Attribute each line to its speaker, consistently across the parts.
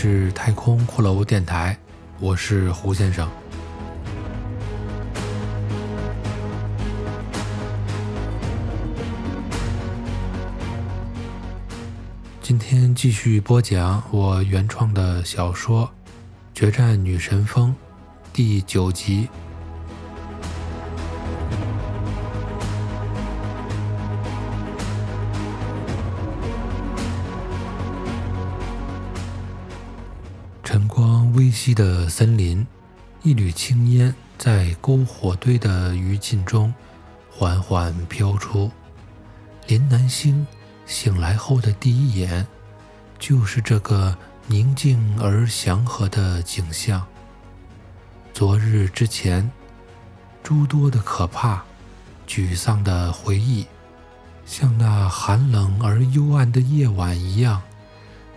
Speaker 1: 是太空骷髅电台，我是胡先生。今天继续播讲我原创的小说《决战女神峰》第九集。光微熹的森林，一缕青烟在篝火堆的余烬中缓缓飘出。林南星。醒来后的第一眼，就是这个宁静而祥和的景象。昨日之前，诸多的可怕、沮丧的回忆，像那寒冷而幽暗的夜晚一样，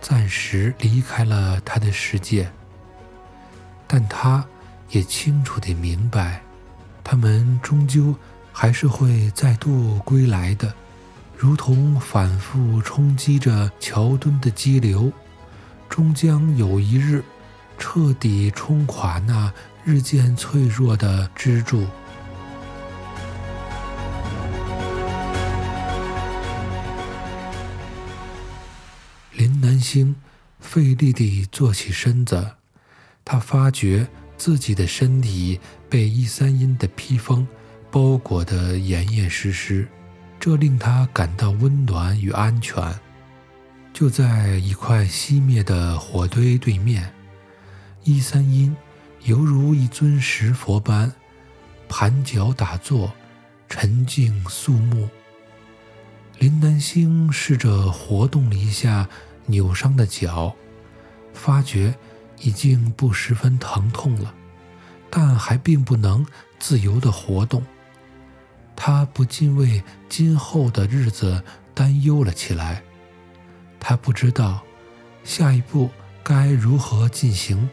Speaker 1: 暂时离开了他的世界。但他也清楚地明白，他们终究还是会再度归来的。如同反复冲击着桥墩的激流，终将有一日彻底冲垮那日渐脆弱的支柱。林南星费力地坐起身子，他发觉自己的身体被一三阴的披风包裹得严严实实。这令他感到温暖与安全。就在一块熄灭的火堆对面，一三阴犹如一尊石佛般盘脚打坐，沉静肃穆。林南星试着活动了一下扭伤的脚，发觉已经不十分疼痛了，但还并不能自由地活动。他不禁为今后的日子担忧了起来。他不知道下一步该如何进行，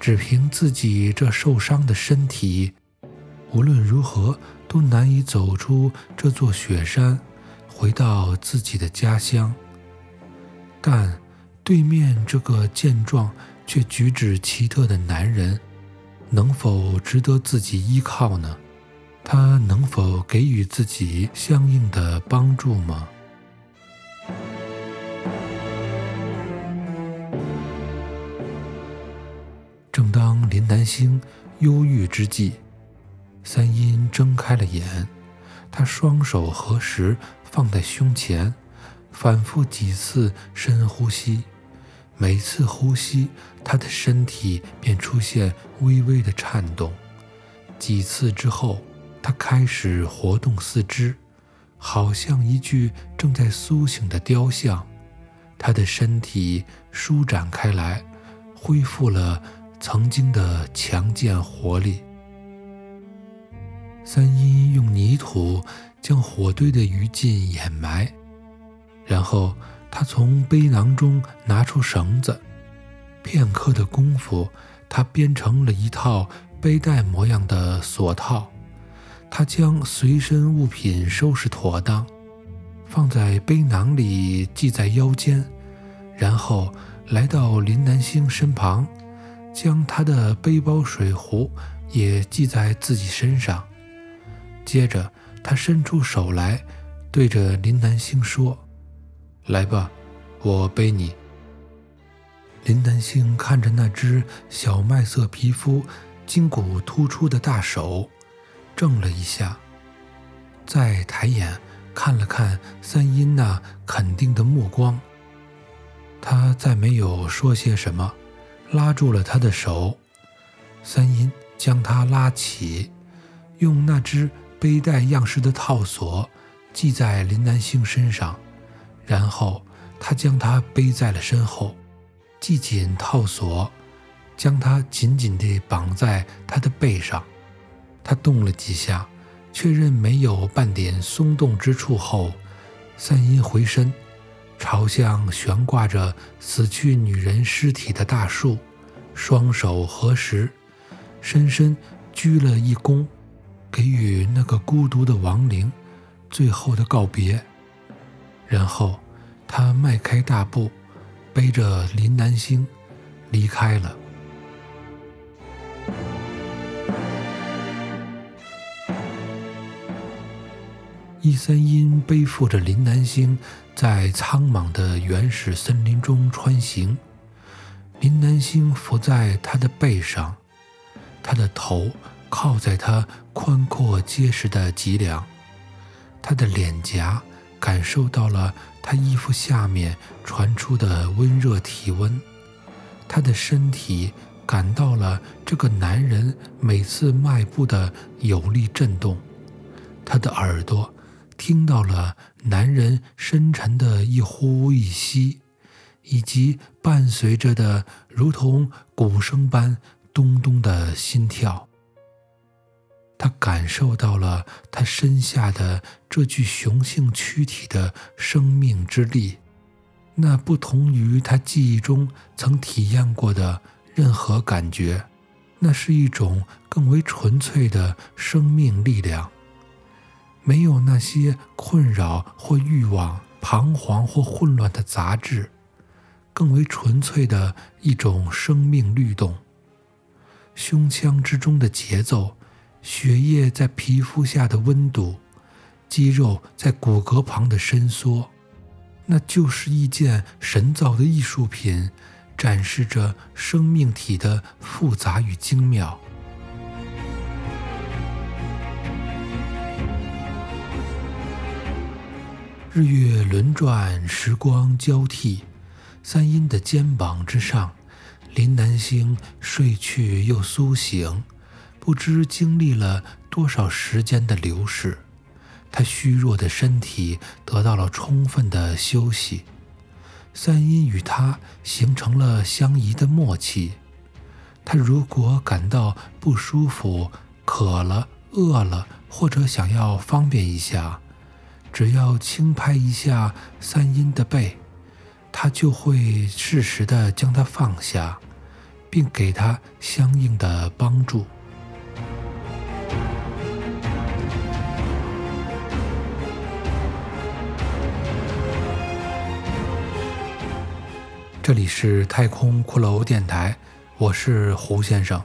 Speaker 1: 只凭自己这受伤的身体，无论如何都难以走出这座雪山，回到自己的家乡。但对面这个健壮却举止奇特的男人，能否值得自己依靠呢？他能否给予自己相应的帮助吗？正当林南星忧郁之际，三阴睁开了眼，他双手合十放在胸前，反复几次深呼吸，每次呼吸，他的身体便出现微微的颤动。几次之后。他开始活动四肢，好像一具正在苏醒的雕像。他的身体舒展开来，恢复了曾经的强健活力。三一用泥土将火堆的余烬掩埋，然后他从背囊中拿出绳子，片刻的功夫，他编成了一套背带模样的锁套。他将随身物品收拾妥当，放在背囊里系在腰间，然后来到林南星身旁，将他的背包水壶也系在自己身上。接着，他伸出手来，对着林南星说：“来吧，我背你。”林南星看着那只小麦色皮肤、筋骨突出的大手。怔了一下，再抬眼看了看三阴那肯定的目光，他再没有说些什么，拉住了他的手。三阴将他拉起，用那只背带样式的套索系在林南星身上，然后他将她背在了身后，系紧套索，将她紧紧地绑在他的背上。他动了几下，确认没有半点松动之处后，三阴回身，朝向悬挂着死去女人尸体的大树，双手合十，深深鞠了一躬，给予那个孤独的亡灵最后的告别。然后，他迈开大步，背着林南星离开了。一三因背负着林南星，在苍茫的原始森林中穿行。林南星伏在他的背上，他的头靠在他宽阔结实的脊梁，他的脸颊感受到了他衣服下面传出的温热体温，他的身体感到了这个男人每次迈步的有力震动，他的耳朵听到了男人深沉的一呼一吸。以及伴随着的如同鼓声般咚咚的心跳，他感受到了他身下的这具雄性躯体的生命之力，那不同于他记忆中曾体验过的任何感觉，那是一种更为纯粹的生命力量，没有那些困扰或欲望、彷徨或混乱的杂质。更为纯粹的一种生命律动，胸腔之中的节奏，血液在皮肤下的温度，肌肉在骨骼旁的伸缩，那就是一件神造的艺术品，展示着生命体的复杂与精妙。日月轮转，时光交替。三阴的肩膀之上，林南星睡去又苏醒，不知经历了多少时间的流逝，他虚弱的身体得到了充分的休息。三阴与他形成了相宜的默契。他如果感到不舒服、渴了、饿了，或者想要方便一下，只要轻拍一下三阴的背。他就会适时的将它放下，并给他相应的帮助。这里是太空骷髅电台，我是胡先生。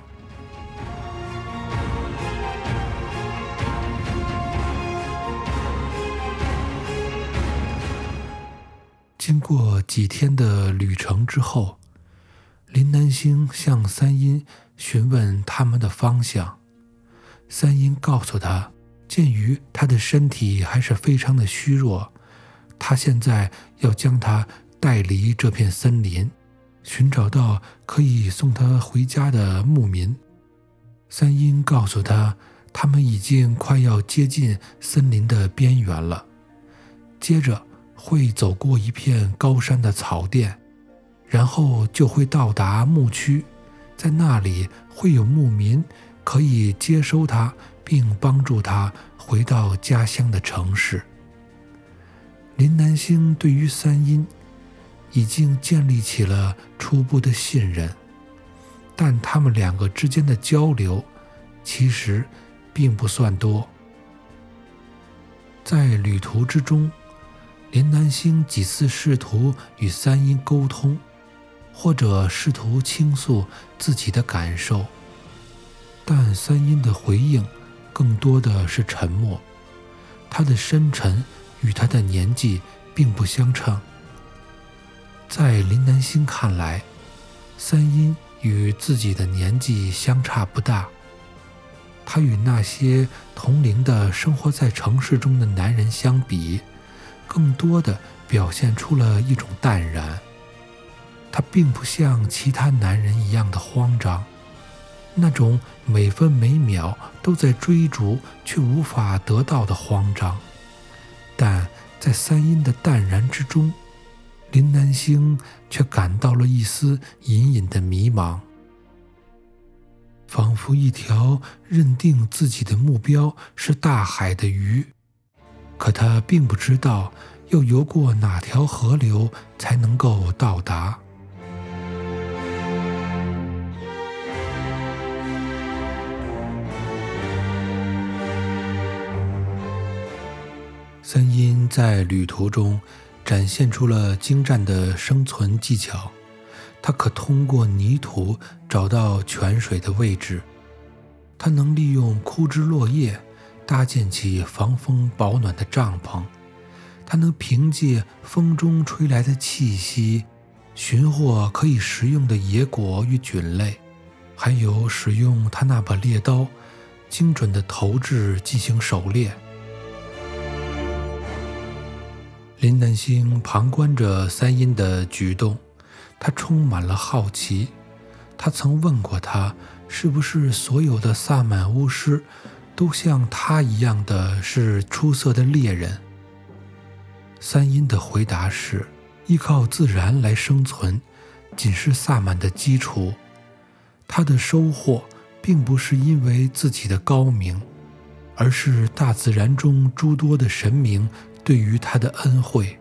Speaker 1: 经过几天的旅程之后，林南星向三阴询问他们的方向。三阴告诉他，鉴于他的身体还是非常的虚弱，他现在要将他带离这片森林，寻找到可以送他回家的牧民。三阴告诉他，他们已经快要接近森林的边缘了。接着。会走过一片高山的草甸，然后就会到达牧区，在那里会有牧民可以接收他，并帮助他回到家乡的城市。林南星对于三阴已经建立起了初步的信任，但他们两个之间的交流其实并不算多。在旅途之中。林南星几次试图与三阴沟通，或者试图倾诉自己的感受，但三阴的回应更多的是沉默。他的深沉与他的年纪并不相称。在林南星看来，三阴与自己的年纪相差不大。他与那些同龄的生活在城市中的男人相比。更多的表现出了一种淡然。他并不像其他男人一样的慌张，那种每分每秒都在追逐却无法得到的慌张。但在三阴的淡然之中，林南星却感到了一丝隐隐的迷茫，仿佛一条认定自己的目标是大海的鱼。可他并不知道要游过哪条河流才能够到达。三阴在旅途中展现出了精湛的生存技巧。它可通过泥土找到泉水的位置，它能利用枯枝落叶搭建起防风保暖的帐篷，它能凭借风中吹来的气息寻获可以食用的野果与菌类，还有使用它那把猎刀精准的投掷进行狩猎。林南星旁观着三阴的举动。他充满了好奇，他曾问过他，是不是所有的萨满巫师都像他一样的是出色的猎人？三阴的回答是：依靠自然来生存，仅是萨满的基础。他的收获并不是因为自己的高明，而是大自然中诸多的神明对于他的恩惠，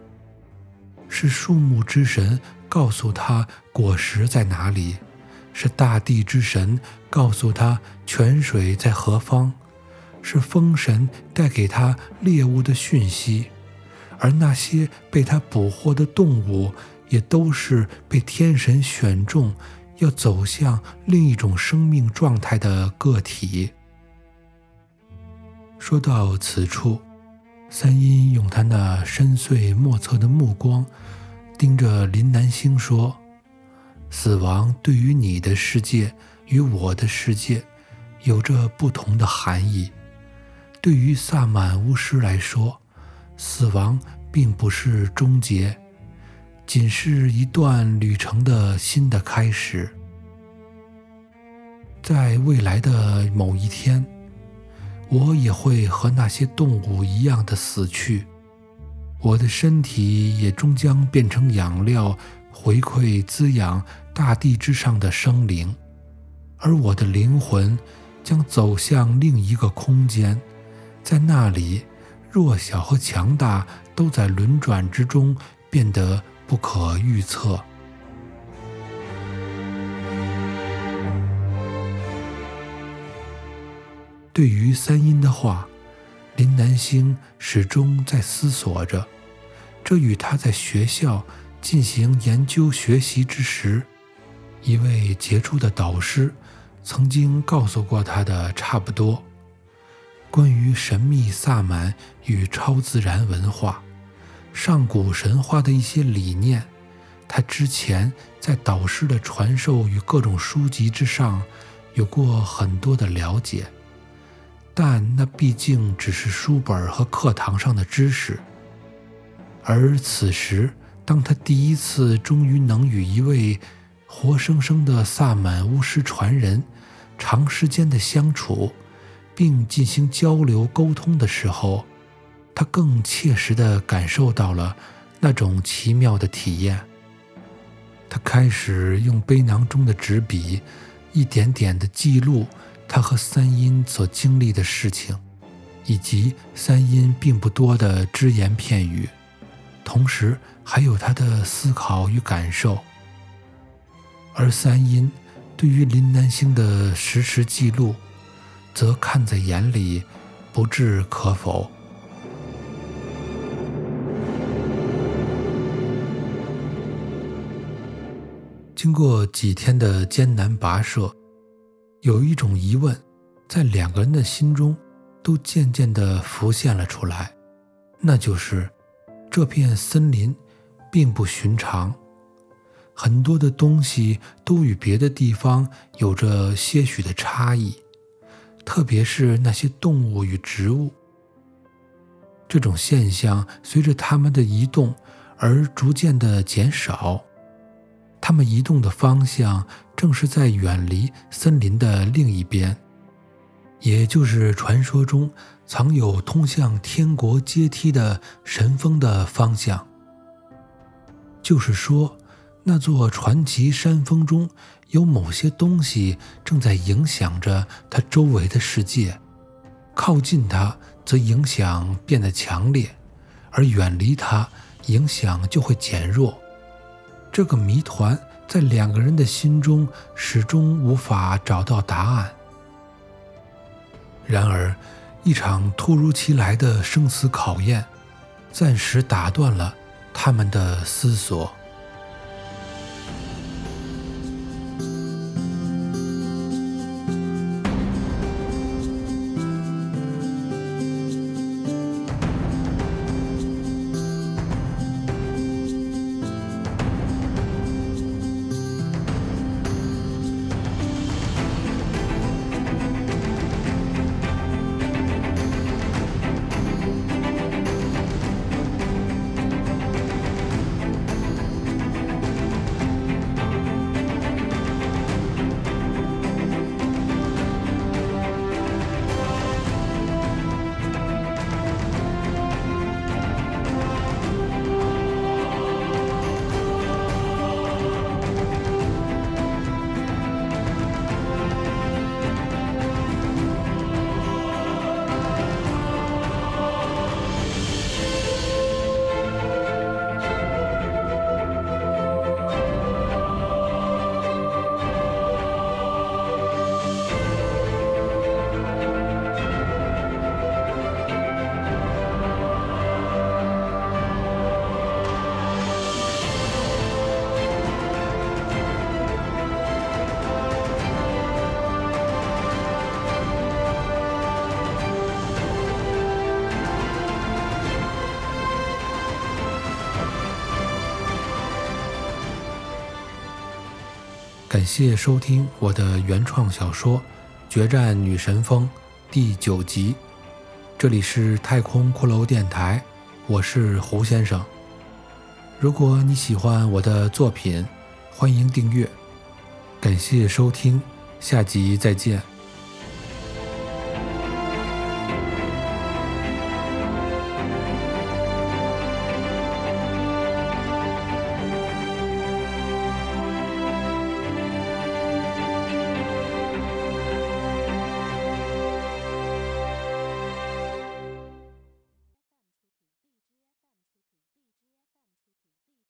Speaker 1: 是树木之神。告诉他果实在哪里，是大地之神告诉他泉水在何方，是风神带给他猎物的讯息，而那些被他捕获的动物，也都是被天神选中，要走向另一种生命状态的个体。说到此处，三阴用他那深邃莫测的目光。盯着林南星说：“死亡对于你的世界与我的世界有着不同的含义。对于萨满巫师来说，死亡并不是终结，仅是一段旅程的新的开始。在未来的某一天，我也会和那些动物一样的死去。”我的身体也终将变成养料，回馈滋养大地之上的生灵，而我的灵魂将走向另一个空间，在那里，弱小和强大都在轮转之中变得不可预测。对于三阴的话。林南星始终在思索着，这与他在学校进行研究学习之时，一位杰出的导师曾经告诉过他的差不多。关于神秘萨满与超自然文化、上古神话的一些理念，他之前在导师的传授与各种书籍之上有过很多的了解。但那毕竟只是书本和课堂上的知识，而此时，当他第一次终于能与一位活生生的萨满巫师传人长时间的相处，并进行交流沟通的时候，他更切实地感受到了那种奇妙的体验。他开始用背囊中的纸笔，一点点地记录。他和三阴所经历的事情，以及三阴并不多的只言片语，同时还有他的思考与感受。而三阴对于林南星的实时记录，则看在眼里，不置可否。经过几天的艰难跋涉。有一种疑问，在两个人的心中都渐渐地浮现了出来，那就是这片森林并不寻常，很多的东西都与别的地方有着些许的差异，特别是那些动物与植物。这种现象随着它们的移动而逐渐的减少。他们移动的方向正是在远离森林的另一边，也就是传说中藏有通向天国阶梯的神峰的方向。就是说，那座传奇山峰中有某些东西正在影响着它周围的世界，靠近它则影响变得强烈，而远离它，影响就会减弱。这个谜团在两个人的心中始终无法找到答案。然而，一场突如其来的生死考验，暂时打断了他们的思索。感谢收听我的原创小说《决战女神峰》第九集。这里是太空骷髅电台，我是胡先生。如果你喜欢我的作品，欢迎订阅。感谢收听，下集再见。